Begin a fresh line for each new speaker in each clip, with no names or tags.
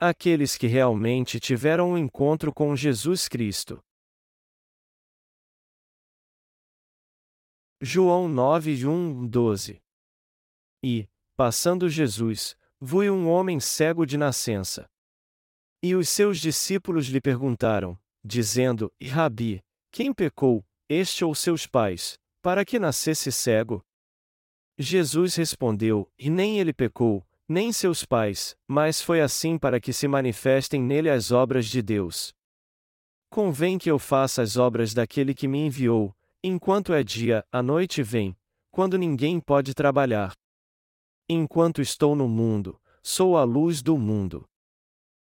aqueles que realmente tiveram um encontro com Jesus Cristo. João 9, 1, 12 E, passando Jesus, viu um homem cego de nascença. E os seus discípulos lhe perguntaram, dizendo: Rabi, quem pecou, este ou seus pais, para que nascesse cego? Jesus respondeu: E nem ele pecou, nem seus pais, mas foi assim para que se manifestem nele as obras de Deus. Convém que eu faça as obras daquele que me enviou, enquanto é dia, a noite vem, quando ninguém pode trabalhar. Enquanto estou no mundo, sou a luz do mundo.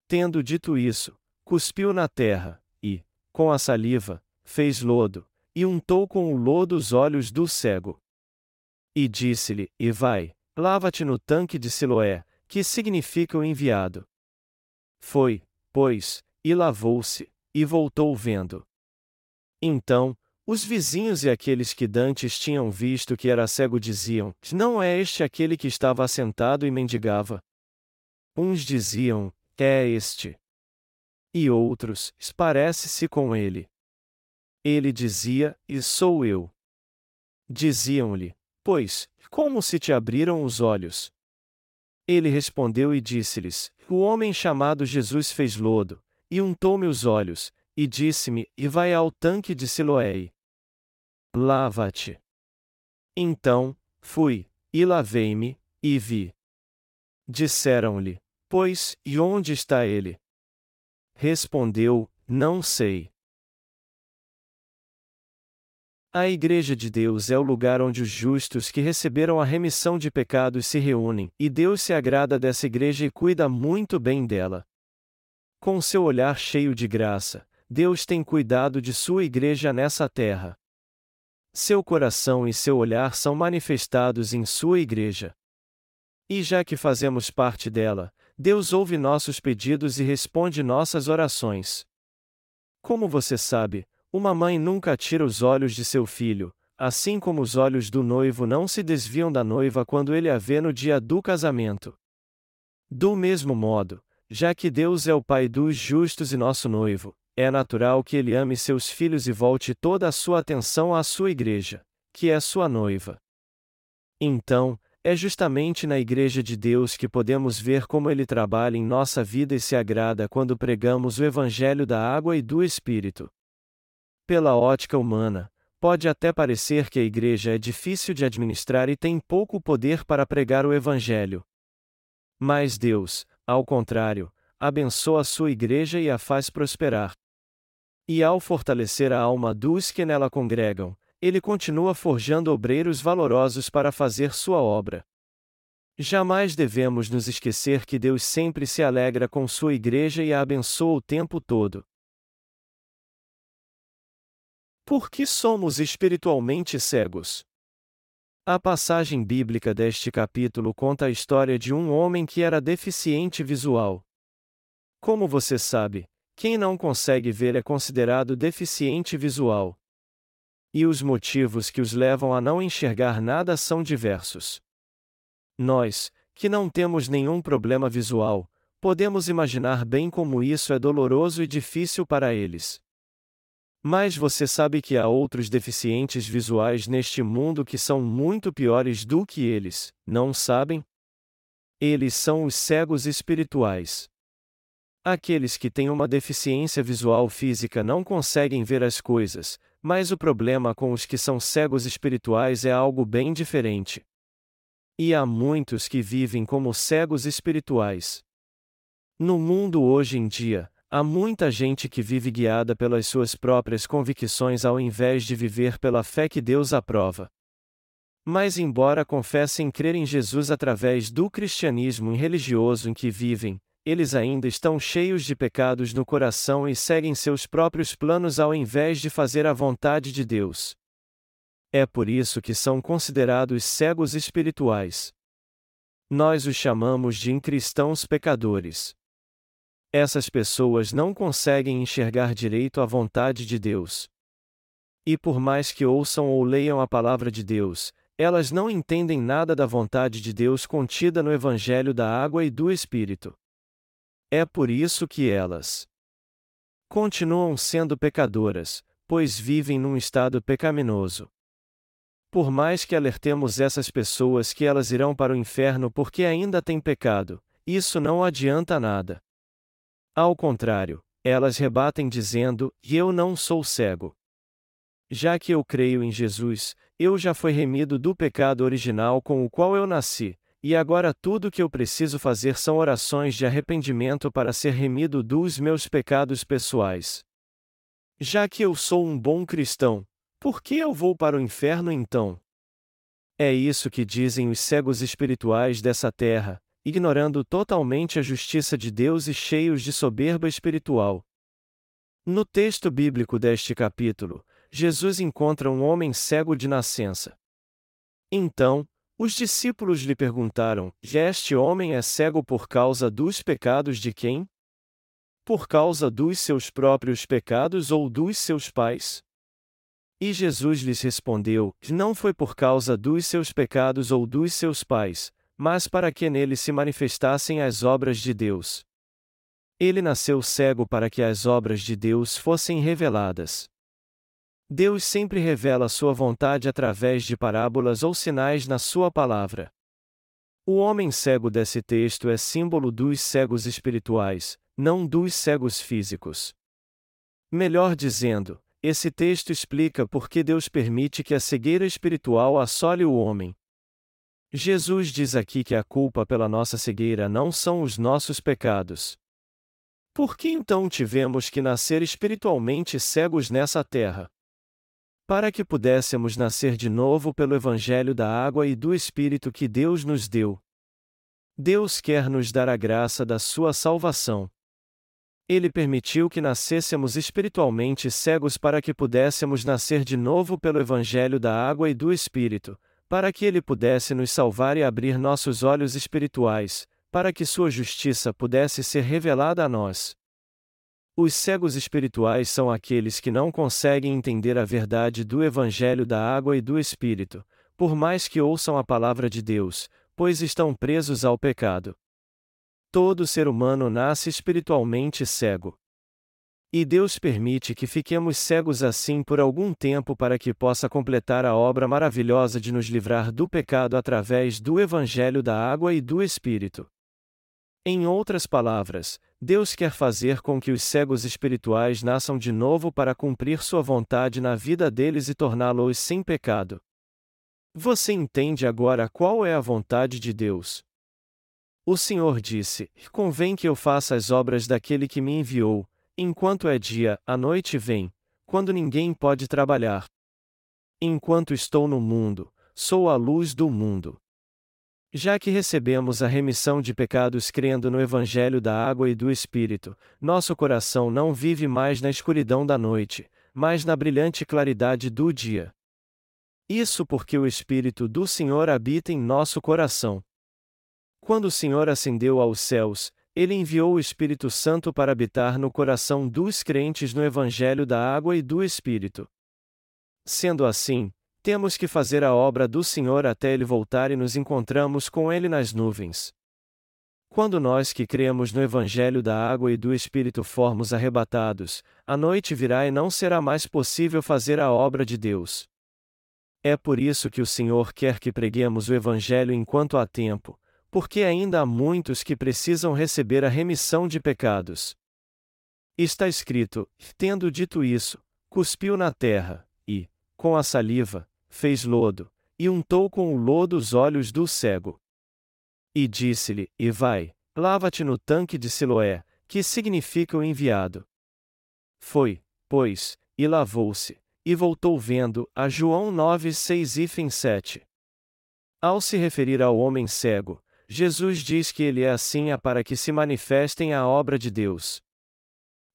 Tendo dito isso, cuspiu na terra, e, com a saliva, fez lodo, e untou com o lodo os olhos do cego. E disse-lhe: E vai, lava-te no tanque de Siloé, que significa o enviado. Foi, pois, e lavou-se, e voltou vendo. Então, os vizinhos e aqueles que dantes tinham visto que era cego diziam: Não é este aquele que estava assentado e mendigava? Uns diziam: É este. E outros: Parece-se com ele. Ele dizia: E sou eu. Diziam-lhe: Pois, como se te abriram os olhos? Ele respondeu e disse-lhes: O homem chamado Jesus fez lodo, e untou-me os olhos, e disse-me: E vai ao tanque de Siloé. Lava-te. Então, fui, e lavei-me, e vi. Disseram-lhe: Pois, e onde está ele? Respondeu: Não sei. A Igreja de Deus é o lugar onde os justos que receberam a remissão de pecados se reúnem, e Deus se agrada dessa igreja e cuida muito bem dela. Com seu olhar cheio de graça, Deus tem cuidado de sua igreja nessa terra. Seu coração e seu olhar são manifestados em sua igreja. E já que fazemos parte dela, Deus ouve nossos pedidos e responde nossas orações. Como você sabe, uma mãe nunca tira os olhos de seu filho, assim como os olhos do noivo não se desviam da noiva quando ele a vê no dia do casamento. Do mesmo modo, já que Deus é o Pai dos justos e nosso noivo, é natural que ele ame seus filhos e volte toda a sua atenção à sua igreja, que é sua noiva. Então, é justamente na Igreja de Deus que podemos ver como ele trabalha em nossa vida e se agrada quando pregamos o Evangelho da água e do Espírito. Pela ótica humana, pode até parecer que a igreja é difícil de administrar e tem pouco poder para pregar o Evangelho. Mas Deus, ao contrário, abençoa a sua igreja e a faz prosperar. E ao fortalecer a alma dos que nela congregam, ele continua forjando obreiros valorosos para fazer sua obra. Jamais devemos nos esquecer que Deus sempre se alegra com sua igreja e a abençoa o tempo todo. Por que somos espiritualmente cegos? A passagem bíblica deste capítulo conta a história de um homem que era deficiente visual. Como você sabe, quem não consegue ver é considerado deficiente visual. E os motivos que os levam a não enxergar nada são diversos. Nós, que não temos nenhum problema visual, podemos imaginar bem como isso é doloroso e difícil para eles. Mas você sabe que há outros deficientes visuais neste mundo que são muito piores do que eles, não sabem? Eles são os cegos espirituais. Aqueles que têm uma deficiência visual física não conseguem ver as coisas, mas o problema com os que são cegos espirituais é algo bem diferente. E há muitos que vivem como cegos espirituais. No mundo hoje em dia, Há muita gente que vive guiada pelas suas próprias convicções ao invés de viver pela fé que Deus aprova. Mas, embora confessem crer em Jesus através do cristianismo religioso em que vivem, eles ainda estão cheios de pecados no coração e seguem seus próprios planos ao invés de fazer a vontade de Deus. É por isso que são considerados cegos espirituais. Nós os chamamos de incristãos pecadores. Essas pessoas não conseguem enxergar direito a vontade de Deus. E por mais que ouçam ou leiam a palavra de Deus, elas não entendem nada da vontade de Deus contida no Evangelho da Água e do Espírito. É por isso que elas continuam sendo pecadoras, pois vivem num estado pecaminoso. Por mais que alertemos essas pessoas que elas irão para o inferno porque ainda têm pecado, isso não adianta nada. Ao contrário, elas rebatem dizendo: Eu não sou cego. Já que eu creio em Jesus, eu já fui remido do pecado original com o qual eu nasci, e agora tudo que eu preciso fazer são orações de arrependimento para ser remido dos meus pecados pessoais. Já que eu sou um bom cristão, por que eu vou para o inferno então? É isso que dizem os cegos espirituais dessa terra, ignorando totalmente a justiça de Deus e cheios de soberba espiritual. No texto bíblico deste capítulo, Jesus encontra um homem cego de nascença. Então, os discípulos lhe perguntaram: Este homem é cego por causa dos pecados de quem? Por causa dos seus próprios pecados ou dos seus pais? E Jesus lhes respondeu: Não foi por causa dos seus pecados ou dos seus pais, mas para que nele se manifestassem as obras de Deus. Ele nasceu cego para que as obras de Deus fossem reveladas. Deus sempre revela sua vontade através de parábolas ou sinais na sua palavra. O homem cego desse texto é símbolo dos cegos espirituais, não dos cegos físicos. Melhor dizendo, esse texto explica por que Deus permite que a cegueira espiritual assole o homem. Jesus diz aqui que a culpa pela nossa cegueira não são os nossos pecados. Por que então tivemos que nascer espiritualmente cegos nessa terra? Para que pudéssemos nascer de novo pelo Evangelho da água e do Espírito que Deus nos deu. Deus quer nos dar a graça da Sua salvação. Ele permitiu que nascêssemos espiritualmente cegos para que pudéssemos nascer de novo pelo Evangelho da água e do Espírito, para que Ele pudesse nos salvar e abrir nossos olhos espirituais, para que Sua justiça pudesse ser revelada a nós. Os cegos espirituais são aqueles que não conseguem entender a verdade do Evangelho da água e do Espírito, por mais que ouçam a palavra de Deus, pois estão presos ao pecado. Todo ser humano nasce espiritualmente cego. E Deus permite que fiquemos cegos assim por algum tempo para que possa completar a obra maravilhosa de nos livrar do pecado através do Evangelho da Água e do Espírito. Em outras palavras, Deus quer fazer com que os cegos espirituais nasçam de novo para cumprir sua vontade na vida deles e torná-los sem pecado. Você entende agora qual é a vontade de Deus? O Senhor disse: Convém que eu faça as obras daquele que me enviou, enquanto é dia, a noite vem, quando ninguém pode trabalhar. Enquanto estou no mundo, sou a luz do mundo. Já que recebemos a remissão de pecados crendo no Evangelho da água e do Espírito, nosso coração não vive mais na escuridão da noite, mas na brilhante claridade do dia. Isso porque o Espírito do Senhor habita em nosso coração. Quando o Senhor ascendeu aos céus, ele enviou o Espírito Santo para habitar no coração dos crentes no Evangelho da Água e do Espírito. Sendo assim, temos que fazer a obra do Senhor até ele voltar e nos encontramos com ele nas nuvens. Quando nós que cremos no Evangelho da Água e do Espírito formos arrebatados, a noite virá e não será mais possível fazer a obra de Deus. É por isso que o Senhor quer que preguemos o Evangelho enquanto há tempo, porque ainda há muitos que precisam receber a remissão de pecados. Está escrito: tendo dito isso, cuspiu na terra, e, com a saliva, fez lodo, e untou com o lodo os olhos do cego. E disse-lhe: E vai, lava-te no tanque de Siloé, que significa o enviado. Foi, pois, e lavou-se, e voltou vendo, a João 9, 6 e 7. Ao se referir ao homem cego, Jesus diz que ele é assim é para que se manifestem a obra de Deus.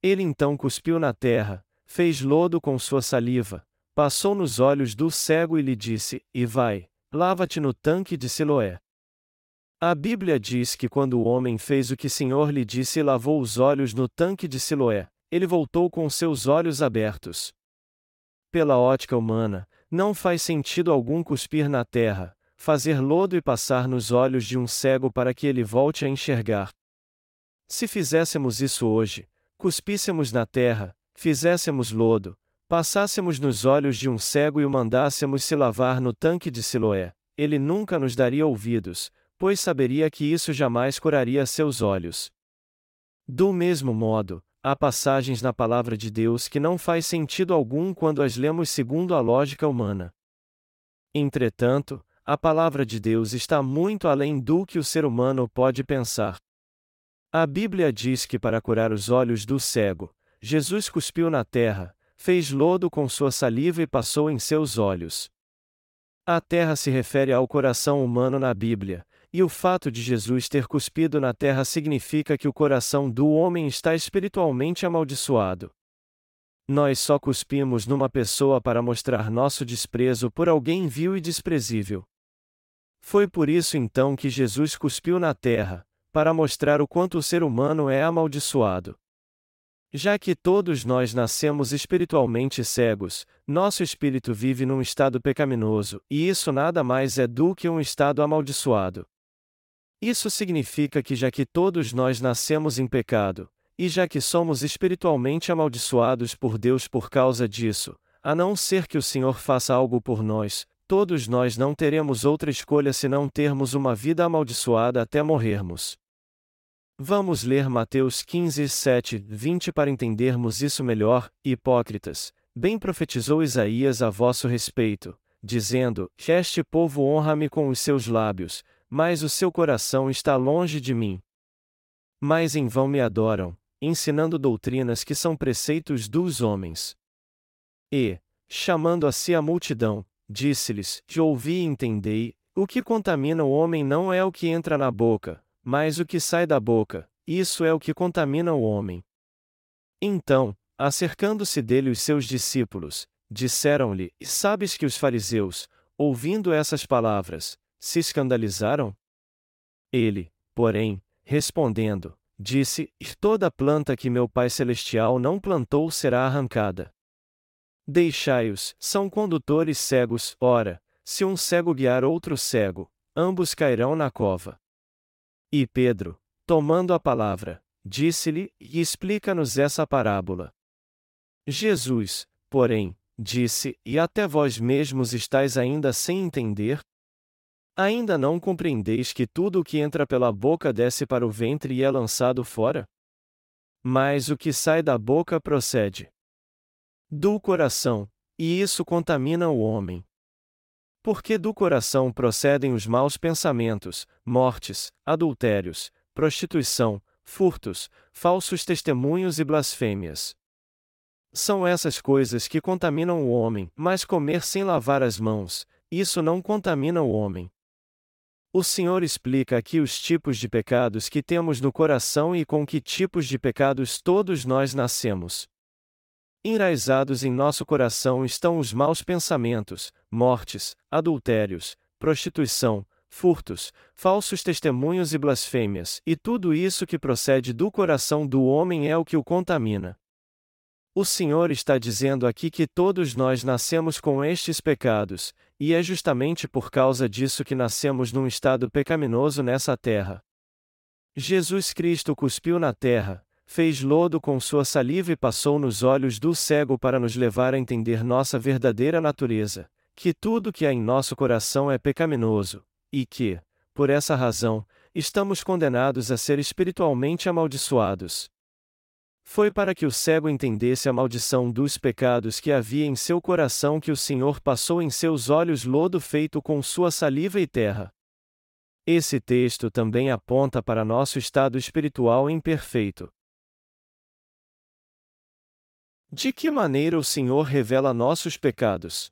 Ele então cuspiu na terra, fez lodo com sua saliva, passou nos olhos do cego e lhe disse: E vai, lava-te no tanque de Siloé. A Bíblia diz que quando o homem fez o que o Senhor lhe disse e lavou os olhos no tanque de Siloé, ele voltou com seus olhos abertos. Pela ótica humana, não faz sentido algum cuspir na terra, fazer lodo e passar nos olhos de um cego para que ele volte a enxergar. Se fizéssemos isso hoje, cuspíssemos na terra, fizéssemos lodo, passássemos nos olhos de um cego e o mandássemos se lavar no tanque de Siloé, ele nunca nos daria ouvidos, pois saberia que isso jamais curaria seus olhos. Do mesmo modo, há passagens na palavra de Deus que não faz sentido algum quando as lemos segundo a lógica humana. Entretanto, a palavra de Deus está muito além do que o ser humano pode pensar. A Bíblia diz que para curar os olhos do cego, Jesus cuspiu na terra, fez lodo com sua saliva e passou em seus olhos. A terra se refere ao coração humano na Bíblia, e o fato de Jesus ter cuspido na terra significa que o coração do homem está espiritualmente amaldiçoado. Nós só cuspimos numa pessoa para mostrar nosso desprezo por alguém vil e desprezível. Foi por isso então que Jesus cuspiu na terra, para mostrar o quanto o ser humano é amaldiçoado. Já que todos nós nascemos espiritualmente cegos, nosso espírito vive num estado pecaminoso, e isso nada mais é do que um estado amaldiçoado. Isso significa que, já que todos nós nascemos em pecado, e já que somos espiritualmente amaldiçoados por Deus por causa disso, a não ser que o Senhor faça algo por nós, todos nós não teremos outra escolha senão termos uma vida amaldiçoada até morrermos. Vamos ler Mateus 15, 7, 20 para entendermos isso melhor. Hipócritas, bem profetizou Isaías a vosso respeito, dizendo: Este povo honra-me com os seus lábios, mas o seu coração está longe de mim. Mas em vão me adoram, ensinando doutrinas que são preceitos dos homens. E, chamando a si a multidão, disse-lhes: Ouvi e entendei, o que contamina o homem não é o que entra na boca, mas o que sai da boca, isso é o que contamina o homem. Então, acercando-se dele os seus discípulos, disseram-lhe: Sabes que os fariseus, ouvindo essas palavras, se escandalizaram? Ele, porém, respondendo, disse: Toda planta que meu Pai Celestial não plantou será arrancada. Deixai-os, são condutores cegos, ora, se um cego guiar outro cego, ambos cairão na cova. E Pedro, tomando a palavra, disse-lhe: E explica-nos essa parábola. Jesus, porém, disse: E até vós mesmos estáis ainda sem entender? Ainda não compreendeis que tudo o que entra pela boca desce para o ventre e é lançado fora? Mas o que sai da boca procede do coração, e isso contamina o homem. Porque do coração procedem os maus pensamentos, mortes, adultérios, prostituição, furtos, falsos testemunhos e blasfêmias. São essas coisas que contaminam o homem, mas comer sem lavar as mãos, isso não contamina o homem. O Senhor explica aqui os tipos de pecados que temos no coração e com que tipos de pecados todos nós nascemos. Enraizados em nosso coração estão os maus pensamentos, mortes, adultérios, prostituição, furtos, falsos testemunhos e blasfêmias, e tudo isso que procede do coração do homem é o que o contamina. O Senhor está dizendo aqui que todos nós nascemos com estes pecados, e é justamente por causa disso que nascemos num estado pecaminoso nessa terra. Jesus Cristo cuspiu na terra, fez lodo com sua saliva e passou nos olhos do cego para nos levar a entender nossa verdadeira natureza, que tudo que há em nosso coração é pecaminoso, e que, por essa razão, estamos condenados a ser espiritualmente amaldiçoados. Foi para que o cego entendesse a maldição dos pecados que havia em seu coração que o Senhor passou em seus olhos lodo feito com sua saliva e terra. Esse texto também aponta para nosso estado espiritual imperfeito. De que maneira o Senhor revela nossos pecados?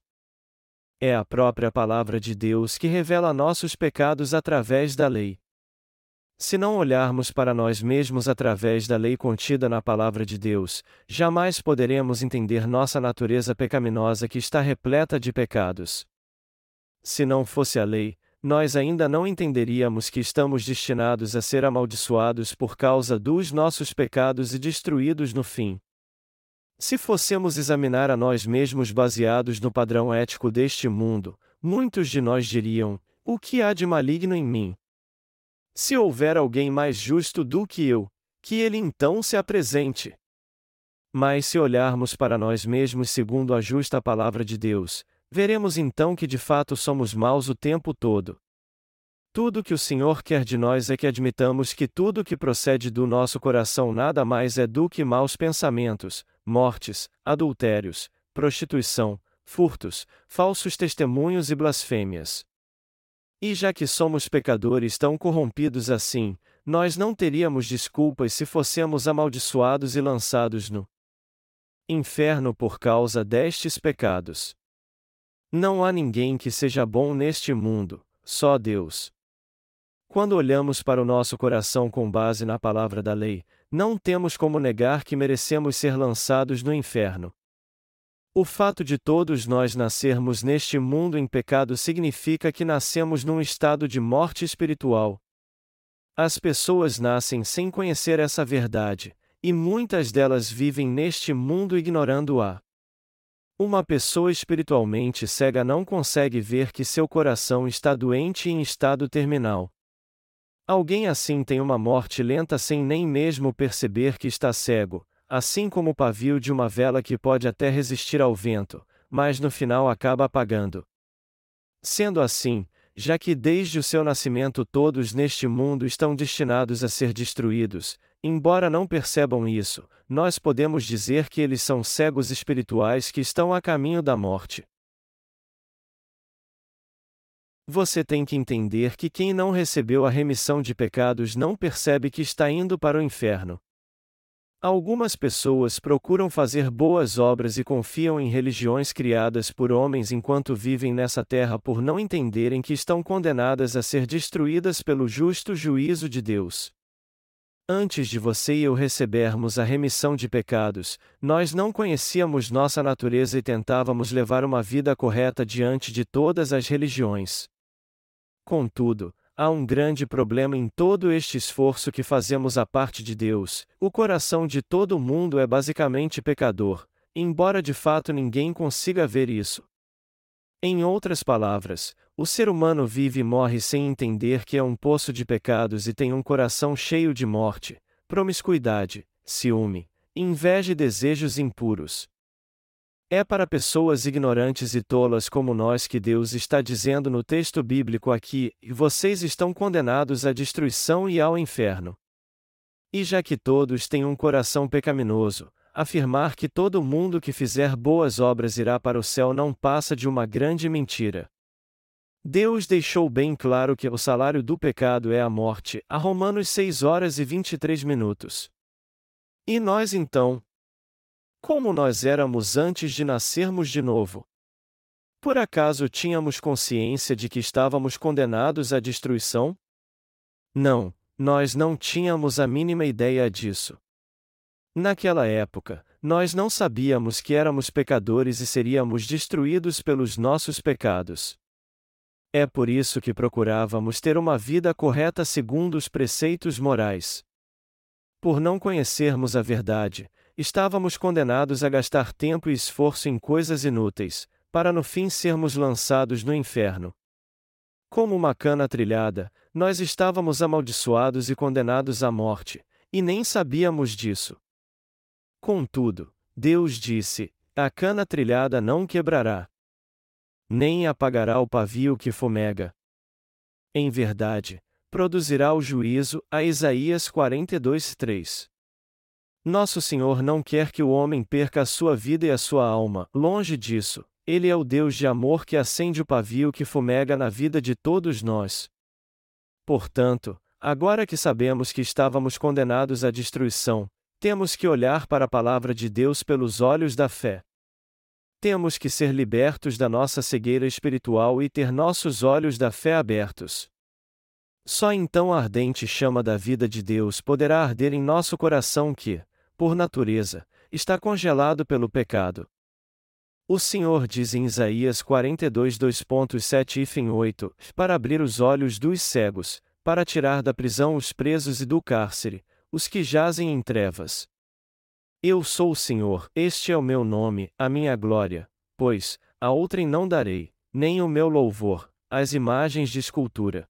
É a própria palavra de Deus que revela nossos pecados através da lei. Se não olharmos para nós mesmos através da lei contida na palavra de Deus, jamais poderemos entender nossa natureza pecaminosa que está repleta de pecados. Se não fosse a lei, nós ainda não entenderíamos que estamos destinados a ser amaldiçoados por causa dos nossos pecados e destruídos no fim. Se fossemos examinar a nós mesmos baseados no padrão ético deste mundo, muitos de nós diriam: O que há de maligno em mim? Se houver alguém mais justo do que eu, que ele então se apresente. Mas se olharmos para nós mesmos segundo a justa palavra de Deus, veremos então que de fato somos maus o tempo todo. Tudo que o Senhor quer de nós é que admitamos que tudo que procede do nosso coração nada mais é do que maus pensamentos, mortes, adultérios, prostituição, furtos, falsos testemunhos e blasfêmias. E já que somos pecadores tão corrompidos assim, nós não teríamos desculpas se fossemos amaldiçoados e lançados no inferno por causa destes pecados. Não há ninguém que seja bom neste mundo, só Deus. Quando olhamos para o nosso coração com base na palavra da lei, não temos como negar que merecemos ser lançados no inferno. O fato de todos nós nascermos neste mundo em pecado significa que nascemos num estado de morte espiritual. As pessoas nascem sem conhecer essa verdade, e muitas delas vivem neste mundo ignorando-a. Uma pessoa espiritualmente cega não consegue ver que seu coração está doente e em estado terminal. Alguém assim tem uma morte lenta sem nem mesmo perceber que está cego, assim como o pavio de uma vela que pode até resistir ao vento, mas no final acaba apagando. Sendo assim, já que desde o seu nascimento todos neste mundo estão destinados a ser destruídos, embora não percebam isso, nós podemos dizer que eles são cegos espirituais que estão a caminho da morte. Você tem que entender que quem não recebeu a remissão de pecados não percebe que está indo para o inferno. Algumas pessoas procuram fazer boas obras e confiam em religiões criadas por homens enquanto vivem nessa terra por não entenderem que estão condenadas a ser destruídas pelo justo juízo de Deus. Antes de você e eu recebermos a remissão de pecados, nós não conhecíamos nossa natureza e tentávamos levar uma vida correta diante de todas as religiões. Contudo, Há um grande problema em todo este esforço que fazemos à parte de Deus. O coração de todo mundo é basicamente pecador, embora de fato ninguém consiga ver isso. Em outras palavras, o ser humano vive e morre sem entender que é um poço de pecados e tem um coração cheio de morte, promiscuidade, ciúme, inveja e desejos impuros. É para pessoas ignorantes e tolas como nós que Deus está dizendo no texto bíblico aqui: vocês estão condenados à destruição e ao inferno. E já que todos têm um coração pecaminoso, afirmar que todo mundo que fizer boas obras irá para o céu não passa de uma grande mentira. Deus deixou bem claro que o salário do pecado é a morte, a Romanos 6 horas e 23 minutos. E nós então, como nós éramos antes de nascermos de novo. Por acaso tínhamos consciência de que estávamos condenados à destruição? Não, nós não tínhamos a mínima ideia disso. Naquela época, nós não sabíamos que éramos pecadores e seríamos destruídos pelos nossos pecados. É por isso que procurávamos ter uma vida correta segundo os preceitos morais. Por não conhecermos a verdade, estávamos condenados a gastar tempo e esforço em coisas inúteis, para no fim sermos lançados no inferno. Como uma cana trilhada, nós estávamos amaldiçoados e condenados à morte, e nem sabíamos disso. Contudo, Deus disse: A cana trilhada não quebrará, nem apagará o pavio que fumega. Em verdade, produzirá o juízo, a Isaías 42, 3. Nosso Senhor não quer que o homem perca a sua vida e a sua alma, longe disso. Ele é o Deus de amor que acende o pavio que fumega na vida de todos nós. Portanto, agora que sabemos que estávamos condenados à destruição, temos que olhar para a palavra de Deus pelos olhos da fé. Temos que ser libertos da nossa cegueira espiritual e ter nossos olhos da fé abertos. Só então a ardente chama da vida de Deus poderá arder em nosso coração que, por natureza, está congelado pelo pecado. O Senhor diz em Isaías 42 2.7 e fim 8, para abrir os olhos dos cegos, para tirar da prisão os presos e do cárcere, os que jazem em trevas. Eu sou o Senhor, este é o meu nome, a minha glória, pois, a outrem não darei, nem o meu louvor, às imagens de escultura.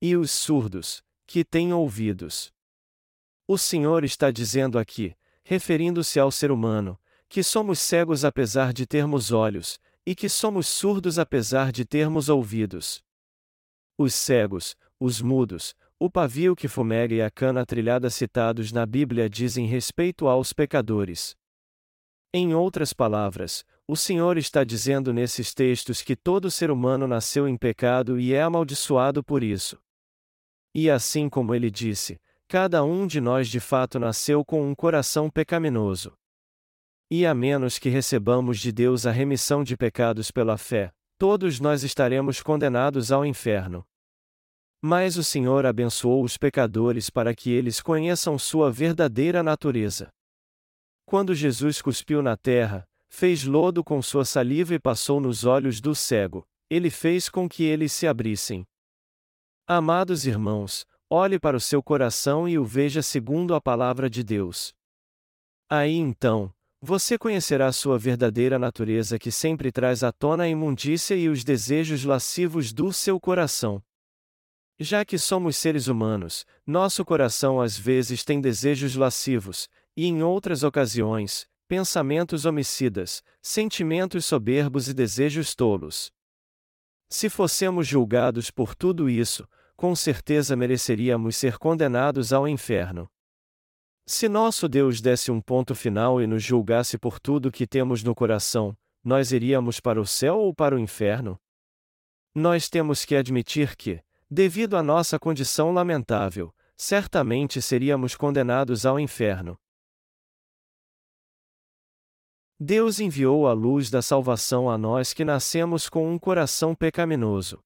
E os surdos, que têm ouvidos. O Senhor está dizendo aqui, referindo-se ao ser humano, que somos cegos apesar de termos olhos, e que somos surdos apesar de termos ouvidos. Os cegos, os mudos, o pavio que fumega e a cana trilhada citados na Bíblia dizem respeito aos pecadores. Em outras palavras, o Senhor está dizendo nesses textos que todo ser humano nasceu em pecado e é amaldiçoado por isso. E assim como ele disse, cada um de nós de fato nasceu com um coração pecaminoso. E a menos que recebamos de Deus a remissão de pecados pela fé, todos nós estaremos condenados ao inferno. Mas o Senhor abençoou os pecadores para que eles conheçam sua verdadeira natureza. Quando Jesus cuspiu na terra, fez lodo com sua saliva e passou nos olhos do cego, ele fez com que eles se abrissem. Amados irmãos, olhe para o seu coração e o veja segundo a palavra de Deus. Aí então, você conhecerá sua verdadeira natureza que sempre traz à tona a imundícia e os desejos lascivos do seu coração. Já que somos seres humanos, nosso coração às vezes tem desejos lascivos, e em outras ocasiões, pensamentos homicidas, sentimentos soberbos e desejos tolos. Se fossemos julgados por tudo isso, com certeza mereceríamos ser condenados ao inferno. Se nosso Deus desse um ponto final e nos julgasse por tudo que temos no coração, nós iríamos para o céu ou para o inferno? Nós temos que admitir que, devido à nossa condição lamentável, certamente seríamos condenados ao inferno. Deus enviou a luz da salvação a nós que nascemos com um coração pecaminoso.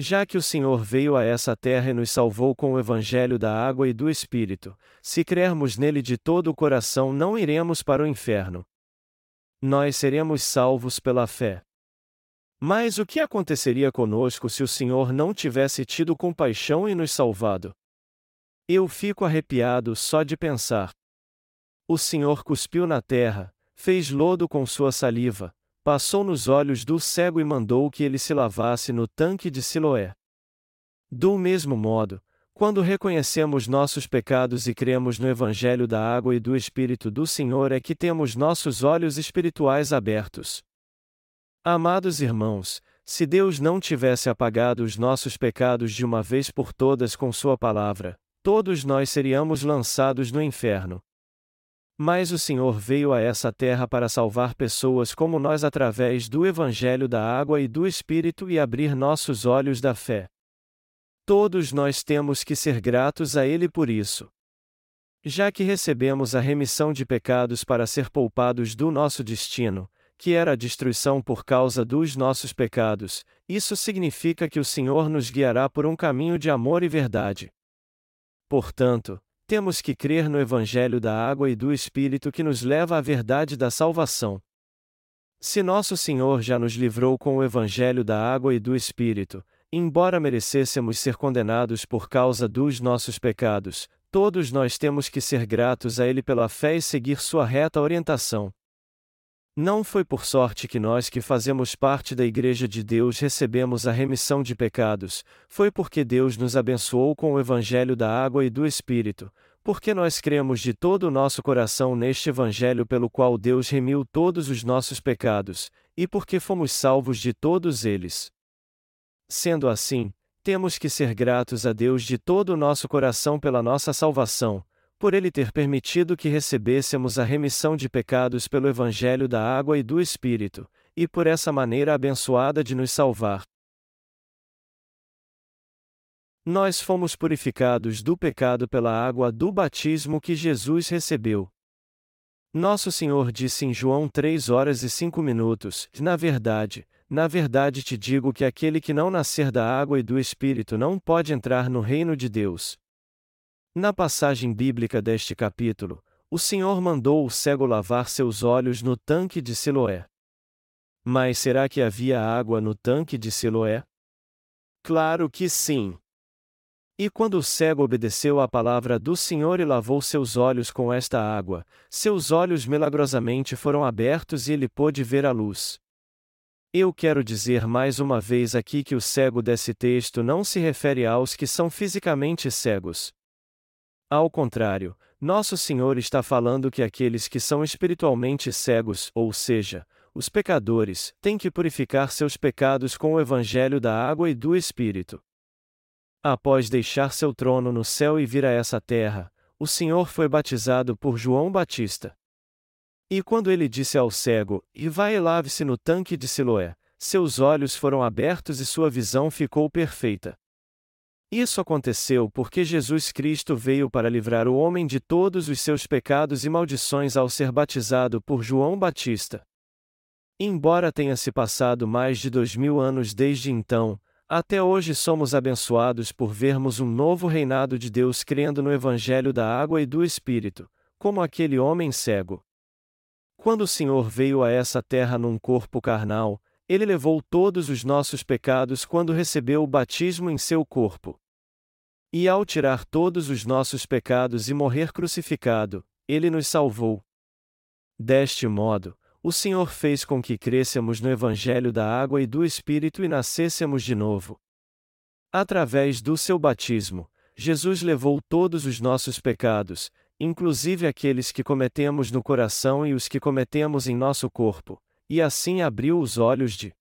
Já que o Senhor veio a essa terra e nos salvou com o Evangelho da água e do Espírito, se crermos nele de todo o coração não iremos para o inferno. Nós seremos salvos pela fé. Mas o que aconteceria conosco se o Senhor não tivesse tido compaixão e nos salvado? Eu fico arrepiado só de pensar. O Senhor cuspiu na terra, fez lodo com sua saliva, passou nos olhos do cego e mandou que ele se lavasse no tanque de Siloé. Do mesmo modo, quando reconhecemos nossos pecados e cremos no Evangelho da água e do Espírito do Senhor, é que temos nossos olhos espirituais abertos. Amados irmãos, se Deus não tivesse apagado os nossos pecados de uma vez por todas com Sua palavra, todos nós seríamos lançados no inferno. Mas o Senhor veio a essa terra para salvar pessoas como nós através do Evangelho da Água e do Espírito e abrir nossos olhos da fé. Todos nós temos que ser gratos a Ele por isso. Já que recebemos a remissão de pecados para ser poupados do nosso destino, que era a destruição por causa dos nossos pecados, isso significa que o Senhor nos guiará por um caminho de amor e verdade. Portanto, temos que crer no Evangelho da água e do Espírito que nos leva à verdade da salvação. Se nosso Senhor já nos livrou com o Evangelho da água e do Espírito, embora merecêssemos ser condenados por causa dos nossos pecados, todos nós temos que ser gratos a Ele pela fé e seguir sua reta orientação. Não foi por sorte que nós que fazemos parte da Igreja de Deus recebemos a remissão de pecados, foi porque Deus nos abençoou com o Evangelho da água e do Espírito, porque nós cremos de todo o nosso coração neste Evangelho pelo qual Deus remiu todos os nossos pecados, e porque fomos salvos de todos eles. Sendo assim, temos que ser gratos a Deus de todo o nosso coração pela nossa salvação, por ele ter permitido que recebêssemos a remissão de pecados pelo Evangelho da água e do Espírito, e por essa maneira abençoada de nos salvar. Nós fomos purificados do pecado pela água do batismo que Jesus recebeu. Nosso Senhor disse em João 3 horas e 5 minutos: Na verdade, na verdade te digo que aquele que não nascer da água e do Espírito não pode entrar no reino de Deus. Na passagem bíblica deste capítulo, o Senhor mandou o cego lavar seus olhos no tanque de Siloé. Mas será que havia água no tanque de Siloé? Claro que sim. E quando o cego obedeceu à palavra do Senhor e lavou seus olhos com esta água, seus olhos milagrosamente foram abertos e ele pôde ver a luz. Eu quero dizer mais uma vez aqui que o cego desse texto não se refere aos que são fisicamente cegos, Ao contrário, nosso Senhor está falando que aqueles que são espiritualmente cegos, ou seja, os pecadores, têm que purificar seus pecados com o evangelho da água e do Espírito. Após deixar seu trono no céu e vir a essa terra, o Senhor foi batizado por João Batista. E quando ele disse ao cego: E vai e lave-se no tanque de Siloé, seus olhos foram abertos e sua visão ficou perfeita. Isso aconteceu porque Jesus Cristo veio para livrar o homem de todos os seus pecados e maldições ao ser batizado por João Batista. Embora tenha se passado mais de dois mil anos desde então, até hoje somos abençoados por vermos um novo reinado de Deus crendo no Evangelho da água e do Espírito, como aquele homem cego. Quando o Senhor veio a essa terra num corpo carnal, ele levou todos os nossos pecados quando recebeu o batismo em seu corpo. E ao tirar todos os nossos pecados e morrer crucificado, ele nos salvou. Deste modo, o Senhor fez com que crescemos no Evangelho da água e do Espírito e nascêssemos de novo. Através do seu batismo, Jesus levou todos os nossos pecados, inclusive aqueles que cometemos no coração e os que cometemos em nosso corpo, e assim abriu os olhos de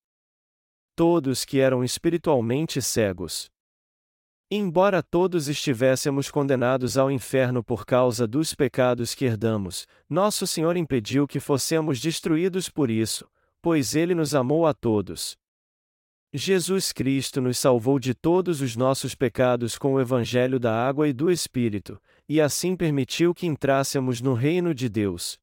todos que eram espiritualmente cegos. Embora todos estivéssemos condenados ao inferno por causa dos pecados que herdamos, nosso Senhor impediu que fossemos destruídos por isso, pois Ele nos amou a todos. Jesus Cristo nos salvou de todos os nossos pecados com o Evangelho da água e do Espírito, e assim permitiu que entrássemos no reino de Deus.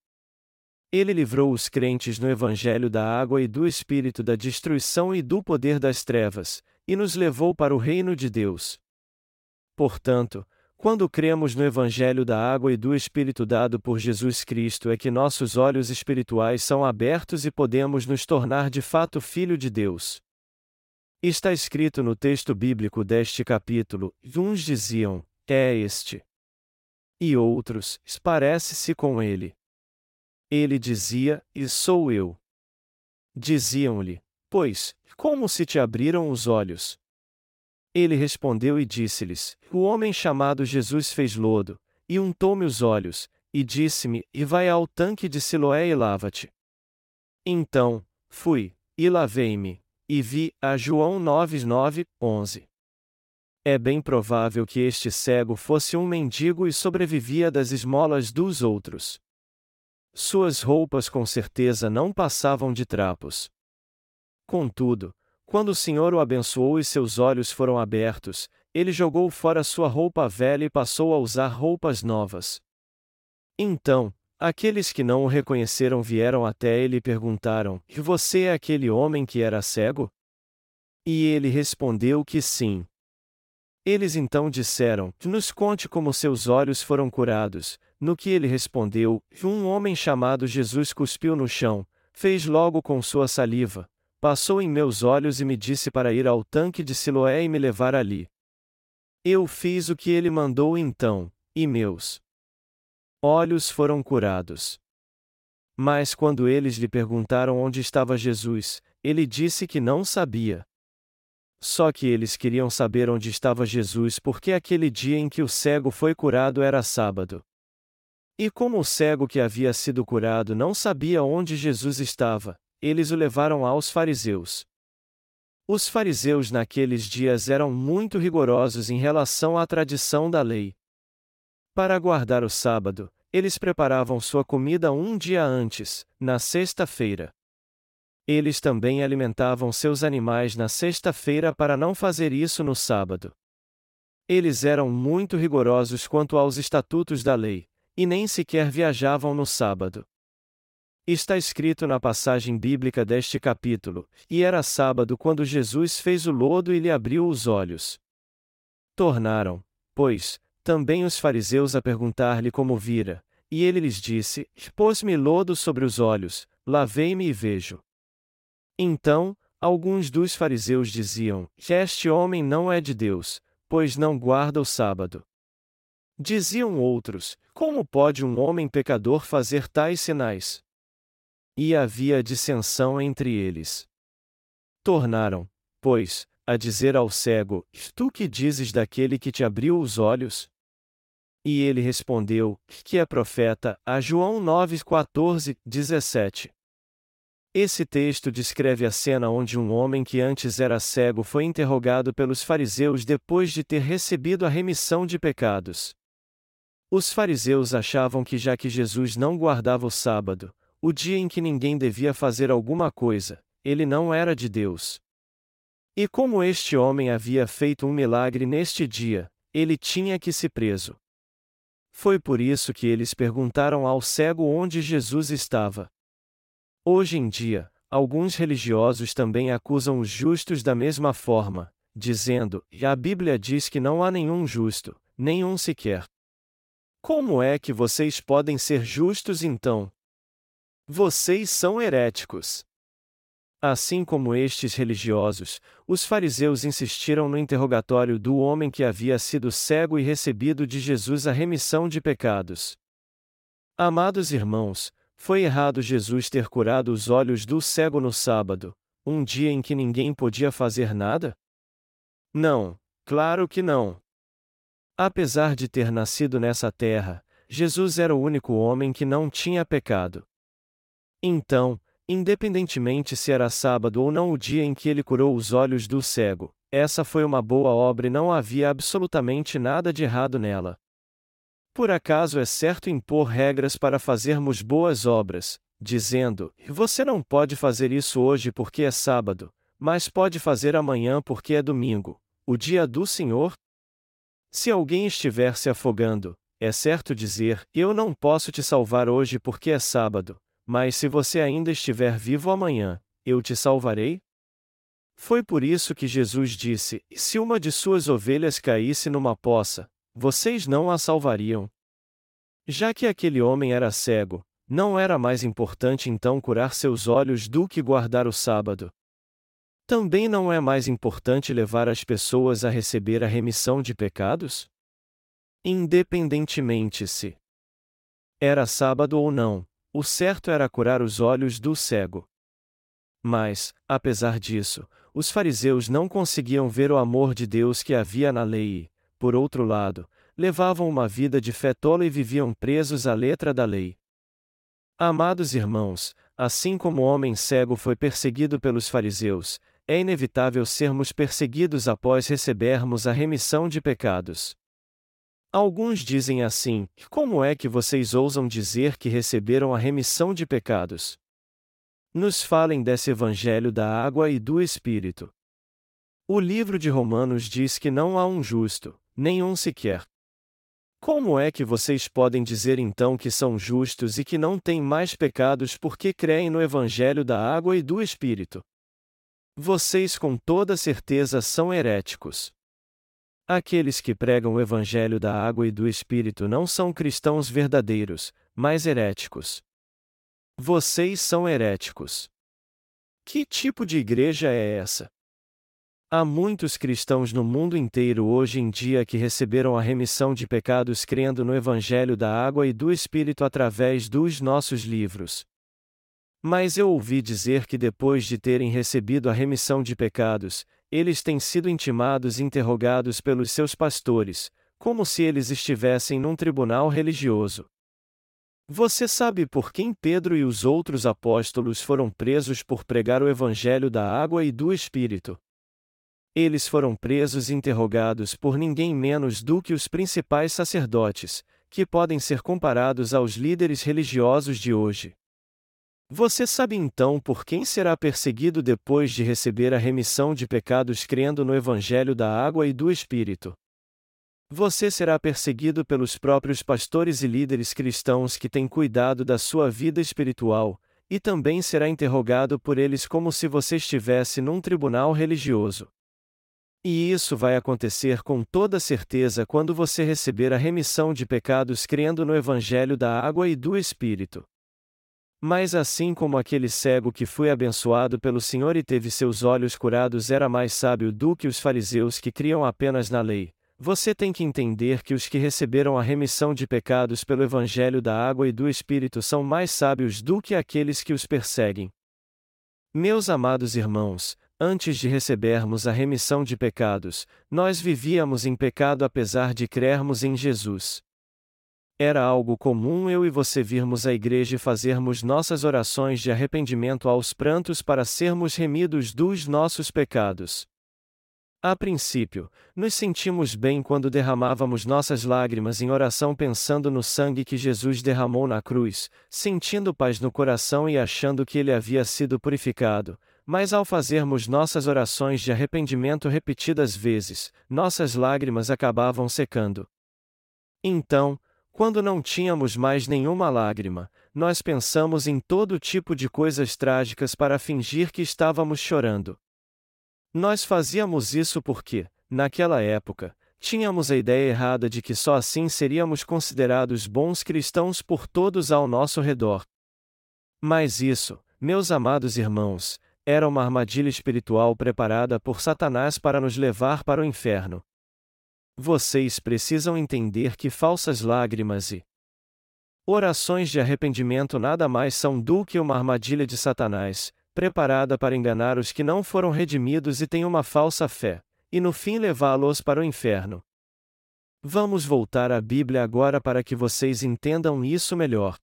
Ele livrou os crentes no Evangelho da água e do Espírito da destruição e do poder das trevas, e nos levou para o reino de Deus. Portanto, quando cremos no Evangelho da água e do Espírito dado por Jesus Cristo é que nossos olhos espirituais são abertos e podemos nos tornar de fato filho de Deus. Está escrito no texto bíblico deste capítulo: uns diziam, é este. E outros, parece-se com ele. Ele dizia: E sou eu. Diziam-lhe: Pois, como se te abriram os olhos? Ele respondeu e disse-lhes: O homem chamado Jesus fez lodo, e untou-me os olhos, e disse-me: E vai ao tanque de Siloé e lava-te. Então, fui, e lavei-me, e vi, a João 9, 9, 11. É bem provável que este cego fosse um mendigo e sobrevivia das esmolas dos outros. Suas roupas com certeza não passavam de trapos. Contudo, quando o Senhor o abençoou e seus olhos foram abertos, ele jogou fora sua roupa velha e passou a usar roupas novas. Então, aqueles que não o reconheceram vieram até ele e perguntaram: E você é aquele homem que era cego? E ele respondeu que sim. Eles então disseram: Nos conte como seus olhos foram curados. No que ele respondeu: Um homem chamado Jesus cuspiu no chão, fez logo com sua saliva, passou em meus olhos e me disse para ir ao tanque de Siloé e me levar ali. Eu fiz o que ele mandou então, e meus olhos foram curados. Mas quando eles lhe perguntaram onde estava Jesus, ele disse que não sabia. Só que eles queriam saber onde estava Jesus porque aquele dia em que o cego foi curado era sábado. E como o cego que havia sido curado não sabia onde Jesus estava, eles o levaram aos fariseus. Os fariseus naqueles dias eram muito rigorosos em relação à tradição da lei. Para guardar o sábado, eles preparavam sua comida um dia antes, na sexta-feira. Eles também alimentavam seus animais na sexta-feira para não fazer isso no sábado. Eles eram muito rigorosos quanto aos estatutos da lei, e nem sequer viajavam no sábado. Está escrito na passagem bíblica deste capítulo: E era sábado quando Jesus fez o lodo e lhe abriu os olhos. Tornaram, pois, também os fariseus a perguntar-lhe como vira, e ele lhes disse: Pôs-me lodo sobre os olhos, lavei-me e vejo. Então, alguns dos fariseus diziam: Este homem não é de Deus, pois não guarda o sábado. Diziam outros: Como pode um homem pecador fazer tais sinais? E havia dissensão entre eles. Tornaram, pois, a dizer ao cego: Tu que dizes daquele que te abriu os olhos? E ele respondeu, que é profeta, a João 9, 14, 17. Esse texto descreve a cena onde um homem que antes era cego foi interrogado pelos fariseus depois de ter recebido a remissão de pecados. Os fariseus achavam que já que Jesus não guardava o sábado, o dia em que ninguém devia fazer alguma coisa, ele não era de Deus. E como este homem havia feito um milagre neste dia, ele tinha que se preso. Foi por isso que eles perguntaram ao cego onde Jesus estava. Hoje em dia, alguns religiosos também acusam os justos da mesma forma, dizendo: e a Bíblia diz que não há nenhum justo, nenhum sequer. Como é que vocês podem ser justos então? Vocês são heréticos. Assim como estes religiosos, os fariseus insistiram no interrogatório do homem que havia sido cego e recebido de Jesus a remissão de pecados. Amados irmãos, foi errado Jesus ter curado os olhos do cego no sábado, um dia em que ninguém podia fazer nada? Não, claro que não. Apesar de ter nascido nessa terra, Jesus era o único homem que não tinha pecado. Então, independentemente se era sábado ou não o dia em que ele curou os olhos do cego, essa foi uma boa obra e não havia absolutamente nada de errado nela. Por acaso é certo impor regras para fazermos boas obras, dizendo: você não pode fazer isso hoje porque é sábado, mas pode fazer amanhã porque é domingo, o dia do Senhor? Se alguém estiver se afogando, é certo dizer: Eu não posso te salvar hoje porque é sábado, mas se você ainda estiver vivo amanhã, eu te salvarei? Foi por isso que Jesus disse: Se uma de suas ovelhas caísse numa poça, vocês não a salvariam. Já que aquele homem era cego, não era mais importante então curar seus olhos do que guardar o sábado. Também não é mais importante levar as pessoas a receber a remissão de pecados? Independentemente se era sábado ou não, o certo era curar os olhos do cego. Mas, apesar disso, os fariseus não conseguiam ver o amor de Deus que havia na lei e, por outro lado, levavam uma vida de fé tola e viviam presos à letra da lei. Amados irmãos, assim como o homem cego foi perseguido pelos fariseus, é inevitável sermos perseguidos após recebermos a remissão de pecados. Alguns dizem assim: como é que vocês ousam dizer que receberam a remissão de pecados? Nos falem desse evangelho da água e do Espírito. O livro de Romanos diz que não há um justo, nenhum sequer. Como é que vocês podem dizer então que são justos e que não têm mais pecados porque creem no Evangelho da água e do Espírito? Vocês com toda certeza são heréticos. Aqueles que pregam o Evangelho da água e do Espírito não são cristãos verdadeiros, mas heréticos. Vocês são heréticos. Que tipo de igreja é essa? Há muitos cristãos no mundo inteiro hoje em dia que receberam a remissão de pecados crendo no Evangelho da Água e do Espírito através dos nossos livros. Mas eu ouvi dizer que depois de terem recebido a remissão de pecados, eles têm sido intimados e interrogados pelos seus pastores, como se eles estivessem num tribunal religioso. Você sabe por quem Pedro e os outros apóstolos foram presos por pregar o Evangelho da Água e do Espírito? Eles foram presos e interrogados por ninguém menos do que os principais sacerdotes, que podem ser comparados aos líderes religiosos de hoje. Você sabe então por quem será perseguido depois de receber a remissão de pecados crendo no Evangelho da Água e do Espírito? Você será perseguido pelos próprios pastores e líderes cristãos que têm cuidado da sua vida espiritual, e também será interrogado por eles como se você estivesse num tribunal religioso. E isso vai acontecer com toda certeza quando você receber a remissão de pecados crendo no Evangelho da água e do Espírito. Mas assim como aquele cego que foi abençoado pelo Senhor e teve seus olhos curados era mais sábio do que os fariseus que criam apenas na lei, você tem que entender que os que receberam a remissão de pecados pelo Evangelho da água e do Espírito são mais sábios do que aqueles que os perseguem. Meus amados irmãos, Antes de recebermos a remissão de pecados, nós vivíamos em pecado apesar de crermos em Jesus. Era algo comum eu e você virmos à igreja e fazermos nossas orações de arrependimento aos prantos para sermos remidos dos nossos pecados. A princípio, nos sentimos bem quando derramávamos nossas lágrimas em oração pensando no sangue que Jesus derramou na cruz, sentindo paz no coração e achando que ele havia sido purificado, mas ao fazermos nossas orações de arrependimento repetidas vezes, nossas lágrimas acabavam secando. Então, quando não tínhamos mais nenhuma lágrima, nós pensamos em todo tipo de coisas trágicas para fingir que estávamos chorando. Nós fazíamos isso porque, naquela época, tínhamos a ideia errada de que só assim seríamos considerados bons cristãos por todos ao nosso redor. Mas isso, meus amados irmãos, era uma armadilha espiritual preparada por Satanás para nos levar para o inferno. Vocês precisam entender que falsas lágrimas e orações de arrependimento nada mais são do que uma armadilha de Satanás, preparada para enganar os que não foram redimidos e têm uma falsa fé, e no fim levá-los para o inferno. Vamos voltar à Bíblia agora para que vocês entendam isso melhor.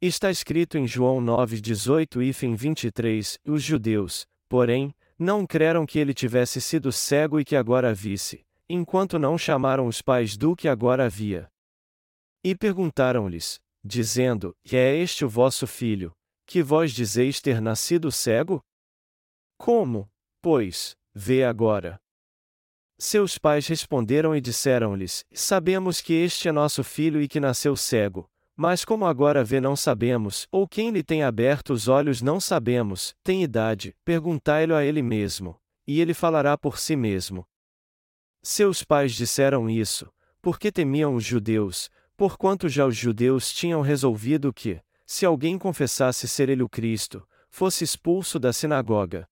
Está escrito em João 9:18 e fim 23, os judeus, porém, não creram que ele tivesse sido cego e que agora visse, enquanto não chamaram os pais do que agora havia. E perguntaram-lhes, dizendo: É este o vosso filho, que vós dizeis ter nascido cego? Como, pois, vê agora? Seus pais responderam e disseram-lhes: Sabemos que este é nosso filho e que nasceu cego, mas como agora vê não sabemos, ou quem lhe tem aberto os olhos não sabemos, tem idade, perguntai-lo a ele mesmo, e ele falará por si mesmo. Seus pais disseram isso, porque temiam os judeus, porquanto já os judeus tinham resolvido que, se alguém confessasse ser ele o Cristo, fosse expulso da sinagoga.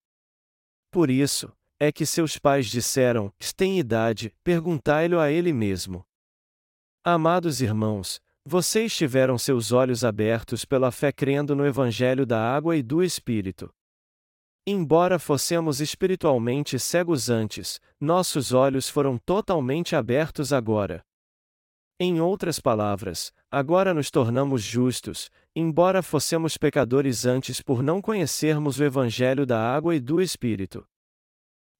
Por isso, é que seus pais disseram: tem idade, perguntai-lo a ele mesmo. Amados irmãos, vocês tiveram seus olhos abertos pela fé crendo no Evangelho da água e do Espírito. Embora fossemos espiritualmente cegos antes, nossos olhos foram totalmente abertos agora. Em outras palavras, agora nos tornamos justos, embora fossemos pecadores antes por não conhecermos o Evangelho da água e do Espírito.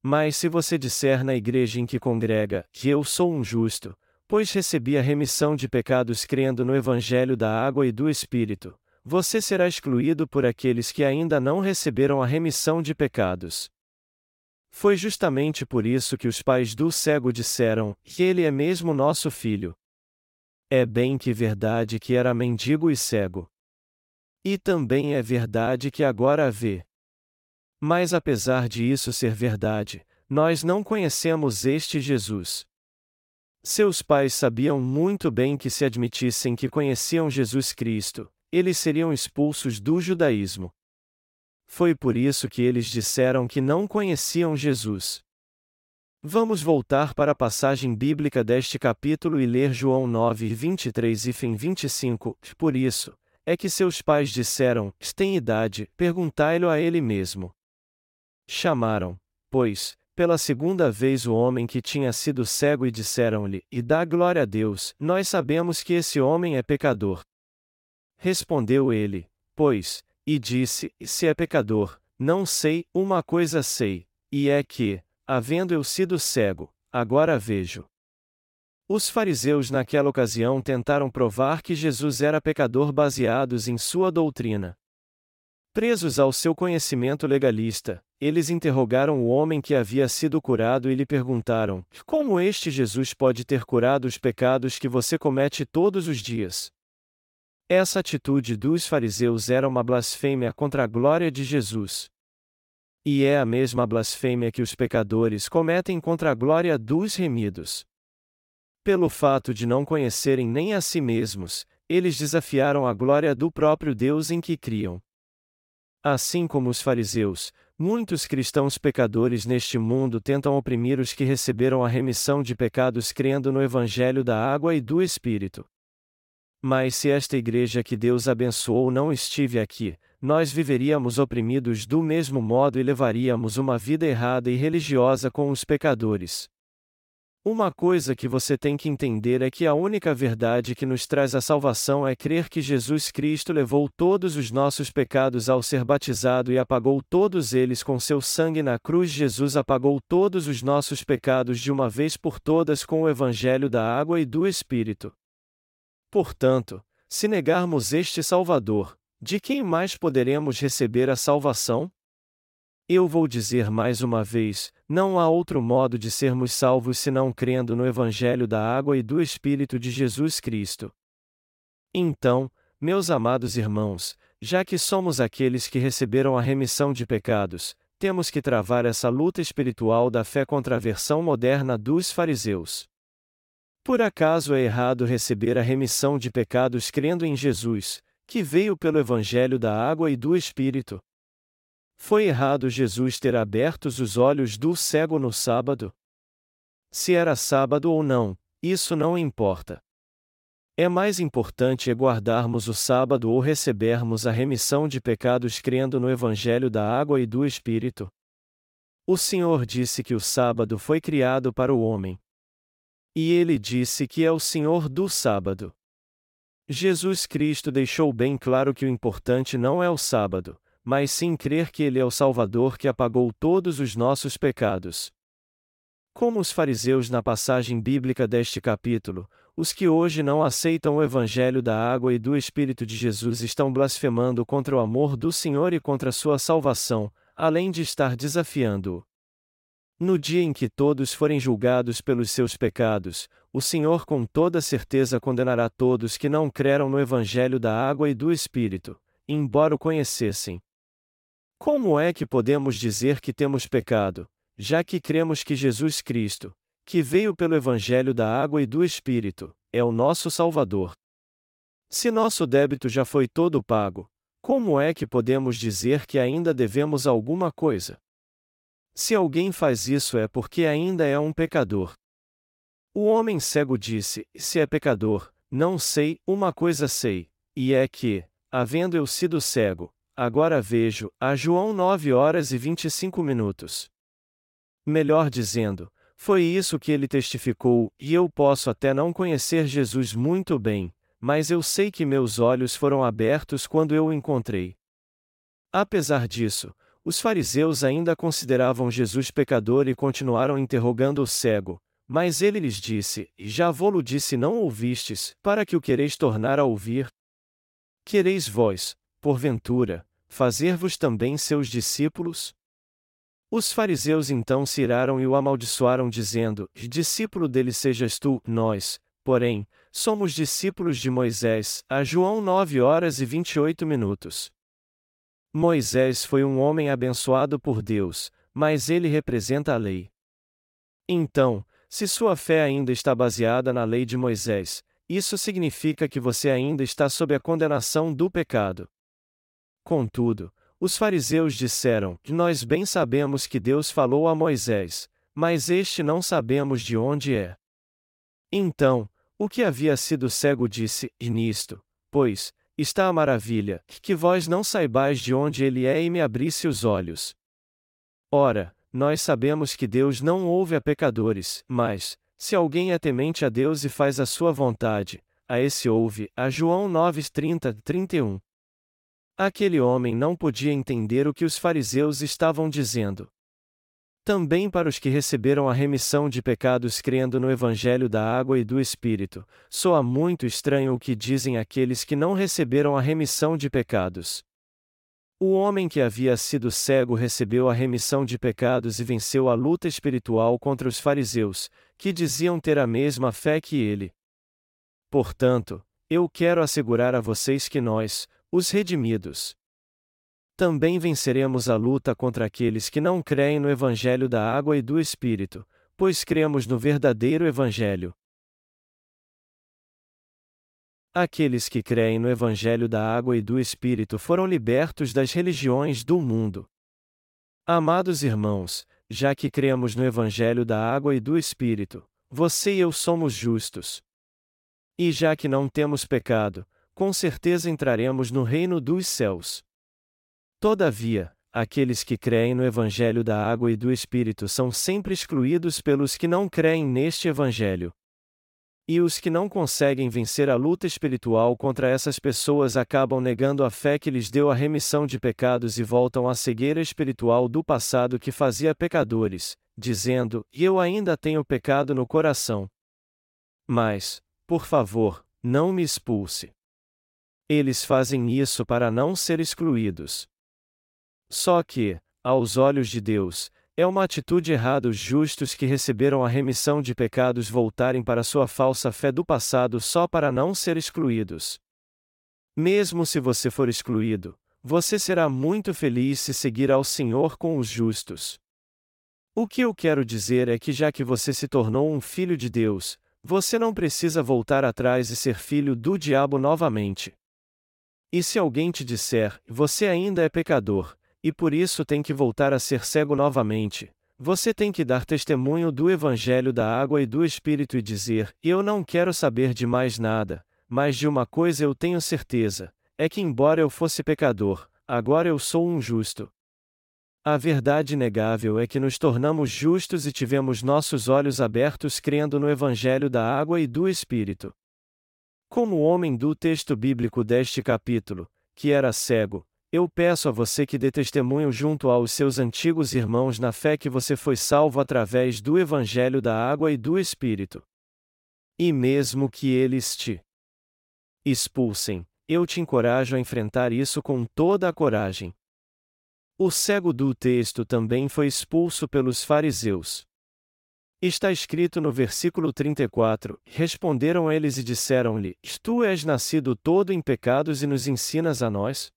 Mas se você disser na igreja em que congrega, que eu sou um justo, pois recebi a remissão de pecados crendo no Evangelho da água e do Espírito, você será excluído por aqueles que ainda não receberam a remissão de pecados. Foi justamente por isso que os pais do cego disseram: que ele é mesmo nosso filho. É bem que verdade que era mendigo e cego. E também é verdade que agora a vê. Mas apesar de isso ser verdade, nós não conhecemos este Jesus. Seus pais sabiam muito bem que se admitissem que conheciam Jesus Cristo, eles seriam expulsos do judaísmo. Foi por isso que eles disseram que não conheciam Jesus. Vamos voltar para a passagem bíblica deste capítulo e ler João 9, 23 e fim 25. Por isso, é que seus pais disseram: Tem idade, perguntai-lo a ele mesmo. Chamaram, pois, pela segunda vez o homem que tinha sido cego e disseram-lhe: E dá glória a Deus, nós sabemos que esse homem é pecador. Respondeu ele, pois, e disse: Se é pecador, não sei, uma coisa sei, e é que, havendo eu sido cego, agora vejo. Os fariseus naquela ocasião tentaram provar que Jesus era pecador baseados em sua doutrina. Presos ao seu conhecimento legalista, eles interrogaram o homem que havia sido curado e lhe perguntaram: Como este Jesus pode ter curado os pecados que você comete todos os dias? Essa atitude dos fariseus era uma blasfêmia contra a glória de Jesus. E é a mesma blasfêmia que os pecadores cometem contra a glória dos remidos. Pelo fato de não conhecerem nem a si mesmos, eles desafiaram a glória do próprio Deus em que criam. Assim como os fariseus, muitos cristãos pecadores neste mundo tentam oprimir os que receberam a remissão de pecados crendo no Evangelho da água e do Espírito. Mas se esta igreja que Deus abençoou não estive aqui, nós viveríamos oprimidos do mesmo modo e levaríamos uma vida errada e religiosa com os pecadores. Uma coisa que você tem que entender é que a única verdade que nos traz a salvação é crer que Jesus Cristo levou todos os nossos pecados ao ser batizado e apagou todos eles com seu sangue na cruz. Jesus apagou todos os nossos pecados de uma vez por todas com o Evangelho da água e do Espírito. Portanto, se negarmos este Salvador, de quem mais poderemos receber a salvação? Eu vou dizer mais uma vez: não há outro modo de sermos salvos senão crendo no Evangelho da água e do Espírito de Jesus Cristo. Então, meus amados irmãos, já que somos aqueles que receberam a remissão de pecados, temos que travar essa luta espiritual da fé contra a versão moderna dos fariseus. Por acaso é errado receber a remissão de pecados crendo em Jesus, que veio pelo Evangelho da água e do Espírito? Foi errado Jesus ter abertos os olhos do cego no sábado? Se era sábado ou não, isso não importa. É mais importante é guardarmos o sábado ou recebermos a remissão de pecados crendo no Evangelho da água e do Espírito. O Senhor disse que o sábado foi criado para o homem. E ele disse que é o Senhor do sábado. Jesus Cristo deixou bem claro que o importante não é o sábado, mas sim crer que Ele é o Salvador que apagou todos os nossos pecados. Como os fariseus na passagem bíblica deste capítulo, os que hoje não aceitam o Evangelho da água e do Espírito de Jesus estão blasfemando contra o amor do Senhor e contra sua salvação, além de estar desafiando-o. No dia em que todos forem julgados pelos seus pecados, o Senhor com toda certeza condenará todos que não creram no Evangelho da água e do Espírito, embora o conhecessem. Como é que podemos dizer que temos pecado, já que cremos que Jesus Cristo, que veio pelo Evangelho da água e do Espírito, é o nosso Salvador? Se nosso débito já foi todo pago, como é que podemos dizer que ainda devemos alguma coisa? Se alguém faz isso é porque ainda é um pecador. O homem cego disse: Se é pecador, não sei, uma coisa sei, e é que, havendo eu sido cego, Agora vejo, a João 9 horas e 25 minutos. Melhor dizendo, foi isso que ele testificou, e eu posso até não conhecer Jesus muito bem, mas eu sei que meus olhos foram abertos quando eu o encontrei. Apesar disso, os fariseus ainda consideravam Jesus pecador e continuaram interrogando o cego, mas ele lhes disse: Já vou-lo disse não ouvistes, para que o quereis tornar a ouvir? Quereis vós, porventura, fazer-vos também seus discípulos? Os fariseus então se iraram e o amaldiçoaram, dizendo: Discípulo dele sejas tu, nós, porém, somos discípulos de Moisés. A João 9 horas e 28 minutos. Moisés foi um homem abençoado por Deus, mas ele representa a lei. Então, se sua fé ainda está baseada na lei de Moisés, isso significa que você ainda está sob a condenação do pecado. Contudo, os fariseus disseram: Nós bem sabemos que Deus falou a Moisés, mas este não sabemos de onde é. Então, o que havia sido cego disse: nisto, pois, está a maravilha, que vós não saibais de onde ele é e me abrisse os olhos. Ora, nós sabemos que Deus não ouve a pecadores, mas, se alguém é temente a Deus e faz a sua vontade, a esse ouve. A João 9:30, 31. Aquele homem não podia entender o que os fariseus estavam dizendo. Também para os que receberam a remissão de pecados crendo no Evangelho da Água e do Espírito, soa muito estranho o que dizem aqueles que não receberam a remissão de pecados. O homem que havia sido cego recebeu a remissão de pecados e venceu a luta espiritual contra os fariseus, que diziam ter a mesma fé que ele. Portanto, eu quero assegurar a vocês que nós, os redimidos. Também venceremos a luta contra aqueles que não creem no Evangelho da água e do Espírito, pois cremos no verdadeiro Evangelho. Aqueles que creem no Evangelho da água e do Espírito foram libertos das religiões do mundo. Amados irmãos, já que cremos no Evangelho da água e do Espírito, você e eu somos justos. E já que não temos pecado, com certeza entraremos no reino dos céus. Todavia, aqueles que creem no Evangelho da água e do Espírito são sempre excluídos pelos que não creem neste Evangelho. E os que não conseguem vencer a luta espiritual contra essas pessoas acabam negando a fé que lhes deu a remissão de pecados e voltam à cegueira espiritual do passado que fazia pecadores, dizendo: Eu ainda tenho pecado no coração. Mas, por favor, não me expulse. Eles fazem isso para não ser excluídos. Só que, aos olhos de Deus, é uma atitude errada os justos que receberam a remissão de pecados voltarem para sua falsa fé do passado só para não ser excluídos. Mesmo se você for excluído, você será muito feliz se seguir ao Senhor com os justos. O que eu quero dizer é que já que você se tornou um filho de Deus, você não precisa voltar atrás e ser filho do diabo novamente. E se alguém te disser, você ainda é pecador, e por isso tem que voltar a ser cego novamente. Você tem que dar testemunho do Evangelho da água e do Espírito e dizer: Eu não quero saber de mais nada, mas de uma coisa eu tenho certeza: é que, embora eu fosse pecador, agora eu sou um justo. A verdade inegável é que nos tornamos justos e tivemos nossos olhos abertos crendo no Evangelho da água e do Espírito. Como o homem do texto bíblico deste capítulo, que era cego, eu peço a você que dê testemunho junto aos seus antigos irmãos na fé que você foi salvo através do Evangelho da Água e do Espírito. E mesmo que eles te expulsem, eu te encorajo a enfrentar isso com toda a coragem. O cego do texto também foi expulso pelos fariseus. Está escrito no versículo 34: Responderam eles e disseram-lhe: Tu és nascido todo em pecados e nos ensinas a nós?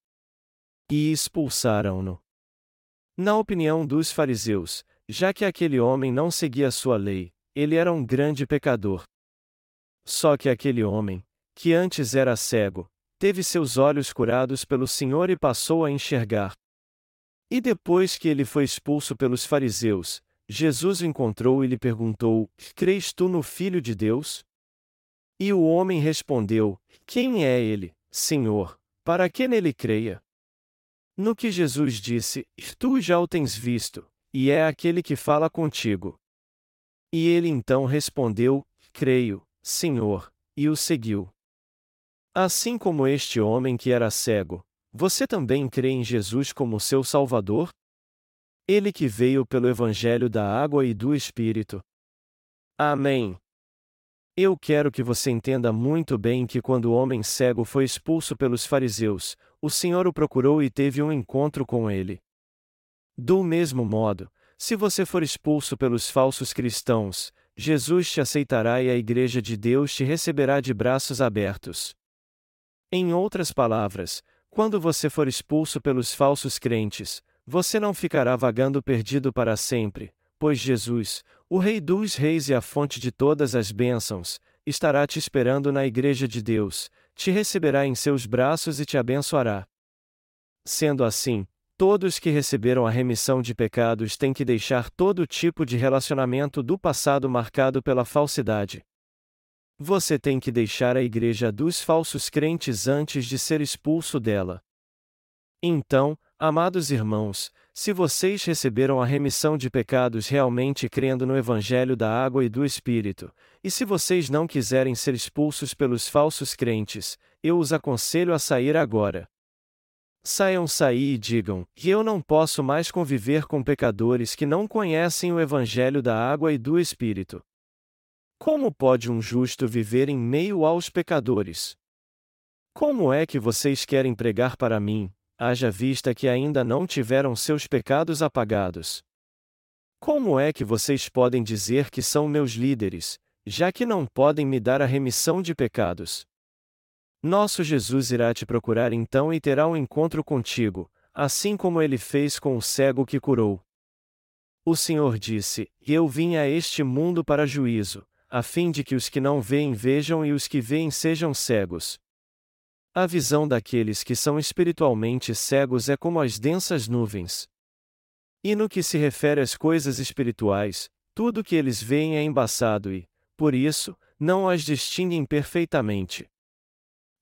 E expulsaram-no. Na opinião dos fariseus, já que aquele homem não seguia sua lei, ele era um grande pecador. Só que aquele homem, que antes era cego, teve seus olhos curados pelo Senhor e passou a enxergar. E depois que ele foi expulso pelos fariseus, Jesus o encontrou e lhe perguntou: Crês tu no Filho de Deus? E o homem respondeu: Quem é ele, Senhor, para que nele creia? No que Jesus disse: Tu já o tens visto, e é aquele que fala contigo. E ele então respondeu: Creio, Senhor, e o seguiu. Assim como este homem que era cego, você também crê em Jesus como seu Salvador? Ele que veio pelo Evangelho da água e do Espírito. Amém. Eu quero que você entenda muito bem que quando o homem cego foi expulso pelos fariseus, o Senhor o procurou e teve um encontro com ele. Do mesmo modo, se você for expulso pelos falsos cristãos, Jesus te aceitará e a Igreja de Deus te receberá de braços abertos. Em outras palavras, quando você for expulso pelos falsos crentes, você não ficará vagando perdido para sempre, pois Jesus, o Rei dos Reis e a fonte de todas as bênçãos, estará te esperando na Igreja de Deus, te receberá em seus braços e te abençoará. Sendo assim, todos que receberam a remissão de pecados têm que deixar todo tipo de relacionamento do passado marcado pela falsidade. Você tem que deixar a igreja dos falsos crentes antes de ser expulso dela. Então, amados irmãos, se vocês receberam a remissão de pecados realmente crendo no Evangelho da água e do Espírito, e se vocês não quiserem ser expulsos pelos falsos crentes, eu os aconselho a sair agora. Saiam sair e digam: que eu não posso mais conviver com pecadores que não conhecem o Evangelho da água e do Espírito. Como pode um justo viver em meio aos pecadores? Como é que vocês querem pregar para mim, haja vista que ainda não tiveram seus pecados apagados. Como é que vocês podem dizer que são meus líderes, já que não podem me dar a remissão de pecados? Nosso Jesus irá te procurar então e terá um encontro contigo, assim como ele fez com o cego que curou. O Senhor disse: Eu vim a este mundo para juízo, a fim de que os que não veem vejam e os que veem sejam cegos. A visão daqueles que são espiritualmente cegos é como as densas nuvens. E no que se refere às coisas espirituais, tudo que eles veem é embaçado e, por isso, não as distinguem perfeitamente.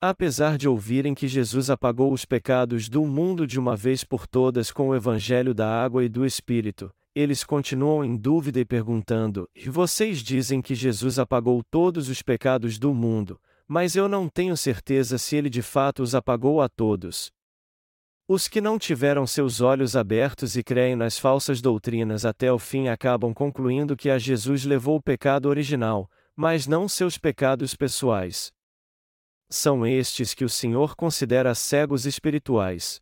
Apesar de ouvirem que Jesus apagou os pecados do mundo de uma vez por todas com o evangelho da água e do Espírito, eles continuam em dúvida e perguntando: E vocês dizem que Jesus apagou todos os pecados do mundo, mas eu não tenho certeza se ele de fato os apagou a todos. Os que não tiveram seus olhos abertos e creem nas falsas doutrinas até o fim acabam concluindo que a Jesus levou o pecado original, mas não seus pecados pessoais. São estes que o Senhor considera cegos espirituais.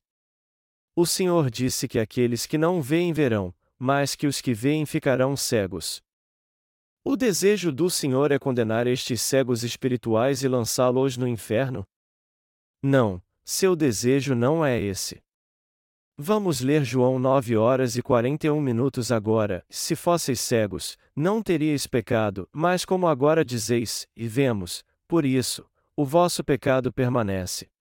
O Senhor disse que aqueles que não veem verão, mas que os que veem ficarão cegos. O desejo do Senhor é condenar estes cegos espirituais e lançá-los no inferno? Não, seu desejo não é esse. Vamos ler João 9 horas e 41 minutos agora. Se fosseis cegos, não teríeis pecado, mas como agora dizeis, e vemos, por isso, o vosso pecado permanece.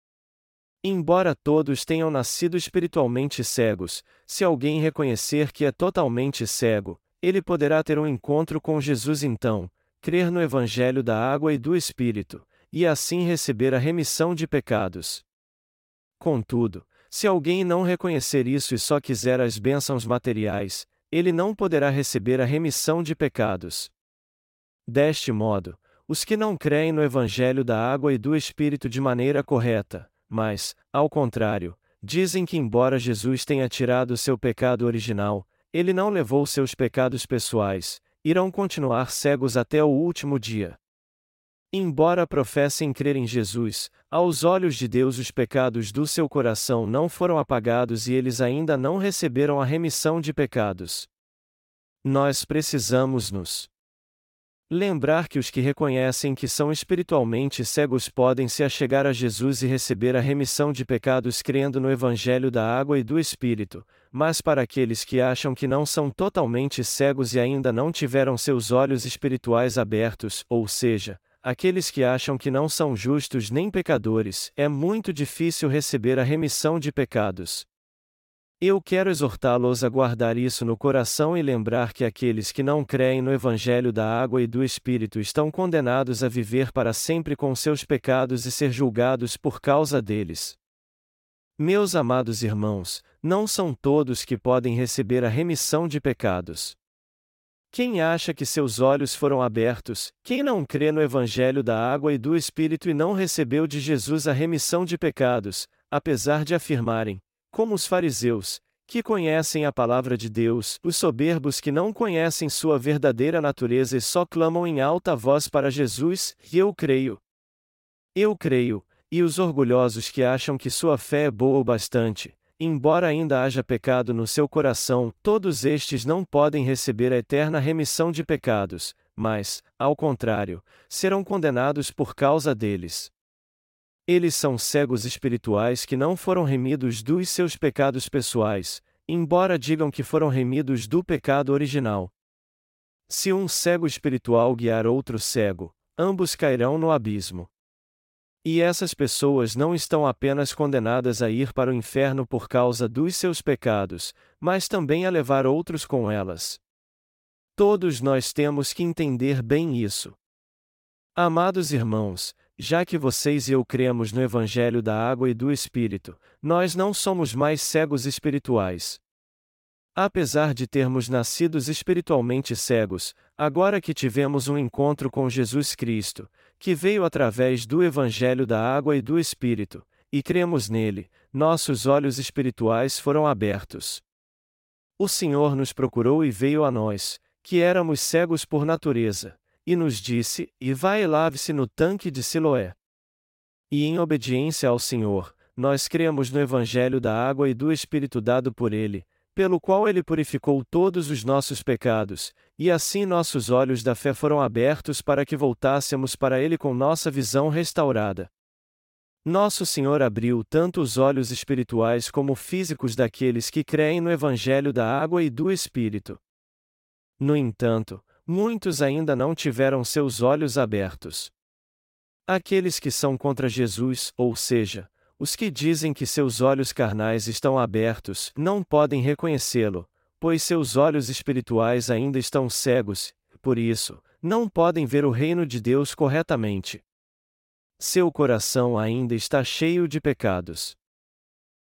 Embora todos tenham nascido espiritualmente cegos, se alguém reconhecer que é totalmente cego, ele poderá ter um encontro com Jesus então, crer no Evangelho da água e do Espírito, e assim receber a remissão de pecados. Contudo, se alguém não reconhecer isso e só quiser as bênçãos materiais, ele não poderá receber a remissão de pecados. Deste modo, os que não creem no Evangelho da água e do Espírito de maneira correta, mas, ao contrário, dizem que, embora Jesus tenha tirado seu pecado original, ele não levou seus pecados pessoais, irão continuar cegos até o último dia. Embora professem crer em Jesus, aos olhos de Deus os pecados do seu coração não foram apagados e eles ainda não receberam a remissão de pecados. Nós precisamos nos Lembrar que os que reconhecem que são espiritualmente cegos podem se achegar a Jesus e receber a remissão de pecados crendo no Evangelho da água e do Espírito, mas para aqueles que acham que não são totalmente cegos e ainda não tiveram seus olhos espirituais abertos, ou seja, aqueles que acham que não são justos nem pecadores, é muito difícil receber a remissão de pecados. Eu quero exortá-los a guardar isso no coração e lembrar que aqueles que não creem no Evangelho da água e do Espírito estão condenados a viver para sempre com seus pecados e ser julgados por causa deles. Meus amados irmãos, não são todos que podem receber a remissão de pecados. Quem acha que seus olhos foram abertos, quem não crê no Evangelho da água e do Espírito e não recebeu de Jesus a remissão de pecados, apesar de afirmarem, como os fariseus, que conhecem a palavra de Deus, os soberbos que não conhecem sua verdadeira natureza e só clamam em alta voz para Jesus, eu creio. Eu creio, e os orgulhosos que acham que sua fé é boa o bastante, embora ainda haja pecado no seu coração, todos estes não podem receber a eterna remissão de pecados, mas, ao contrário, serão condenados por causa deles. Eles são cegos espirituais que não foram remidos dos seus pecados pessoais, embora digam que foram remidos do pecado original. Se um cego espiritual guiar outro cego, ambos cairão no abismo. E essas pessoas não estão apenas condenadas a ir para o inferno por causa dos seus pecados, mas também a levar outros com elas. Todos nós temos que entender bem isso. Amados irmãos, já que vocês e eu cremos no Evangelho da Água e do Espírito, nós não somos mais cegos espirituais. Apesar de termos nascidos espiritualmente cegos, agora que tivemos um encontro com Jesus Cristo, que veio através do Evangelho da Água e do Espírito, e cremos nele, nossos olhos espirituais foram abertos. O Senhor nos procurou e veio a nós, que éramos cegos por natureza, e nos disse: E vai e lave-se no tanque de Siloé. E em obediência ao Senhor, nós cremos no Evangelho da água e do Espírito dado por Ele, pelo qual Ele purificou todos os nossos pecados, e assim nossos olhos da fé foram abertos para que voltássemos para Ele com nossa visão restaurada. Nosso Senhor abriu tanto os olhos espirituais como físicos daqueles que creem no Evangelho da água e do Espírito. No entanto, muitos ainda não tiveram seus olhos abertos. Aqueles que são contra Jesus, ou seja, os que dizem que seus olhos carnais estão abertos, não podem reconhecê-lo, pois seus olhos espirituais ainda estão cegos, por isso, não podem ver o reino de Deus corretamente. Seu coração ainda está cheio de pecados.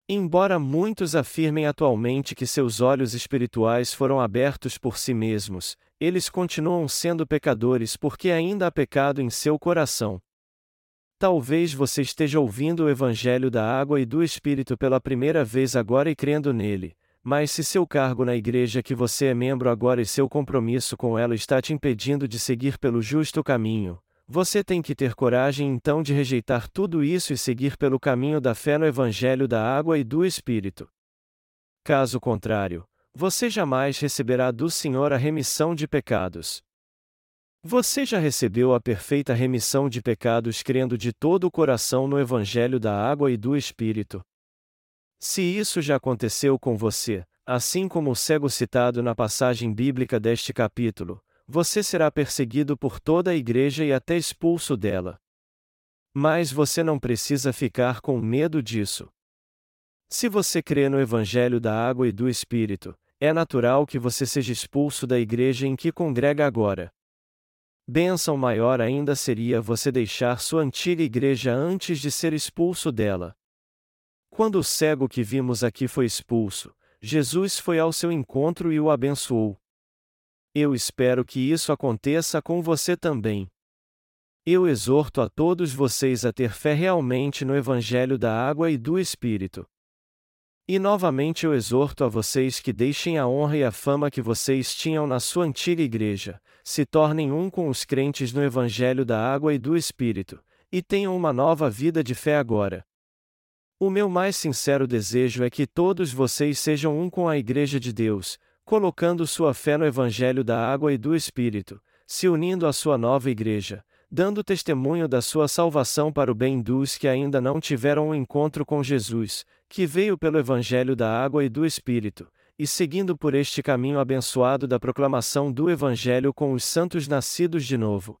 Embora muitos afirmem atualmente que seus olhos espirituais foram abertos por si mesmos, eles continuam sendo pecadores porque ainda há pecado em seu coração. Talvez você esteja ouvindo o Evangelho da Água e do Espírito pela primeira vez agora e crendo nele, mas se seu cargo na igreja que você é membro agora e seu compromisso com ela está te impedindo de seguir pelo justo caminho, você tem que ter coragem então de rejeitar tudo isso e seguir pelo caminho da fé no Evangelho da Água e do Espírito. Caso contrário, você jamais receberá do Senhor a remissão de pecados. Você já recebeu a perfeita remissão de pecados crendo de todo o coração no Evangelho da Água e do Espírito? Se isso já aconteceu com você, assim como o cego citado na passagem bíblica deste capítulo, você será perseguido por toda a igreja e até expulso dela. Mas você não precisa ficar com medo disso. Se você crê no Evangelho da Água e do Espírito, é natural que você seja expulso da igreja em que congrega agora. Bênção maior ainda seria você deixar sua antiga igreja antes de ser expulso dela. Quando o cego que vimos aqui foi expulso, Jesus foi ao seu encontro e o abençoou. Eu espero que isso aconteça com você também. Eu exorto a todos vocês a ter fé realmente no Evangelho da Água e do Espírito. E novamente eu exorto a vocês que deixem a honra e a fama que vocês tinham na sua antiga igreja, se tornem um com os crentes no Evangelho da Água e do Espírito, e tenham uma nova vida de fé agora. O meu mais sincero desejo é que todos vocês sejam um com a Igreja de Deus, colocando sua fé no Evangelho da Água e do Espírito, se unindo à sua nova igreja, dando testemunho da sua salvação para o bem dos que ainda não tiveram um encontro com Jesus, que veio pelo Evangelho da Água e do Espírito, e seguindo por este caminho abençoado da proclamação do Evangelho com os santos nascidos de novo.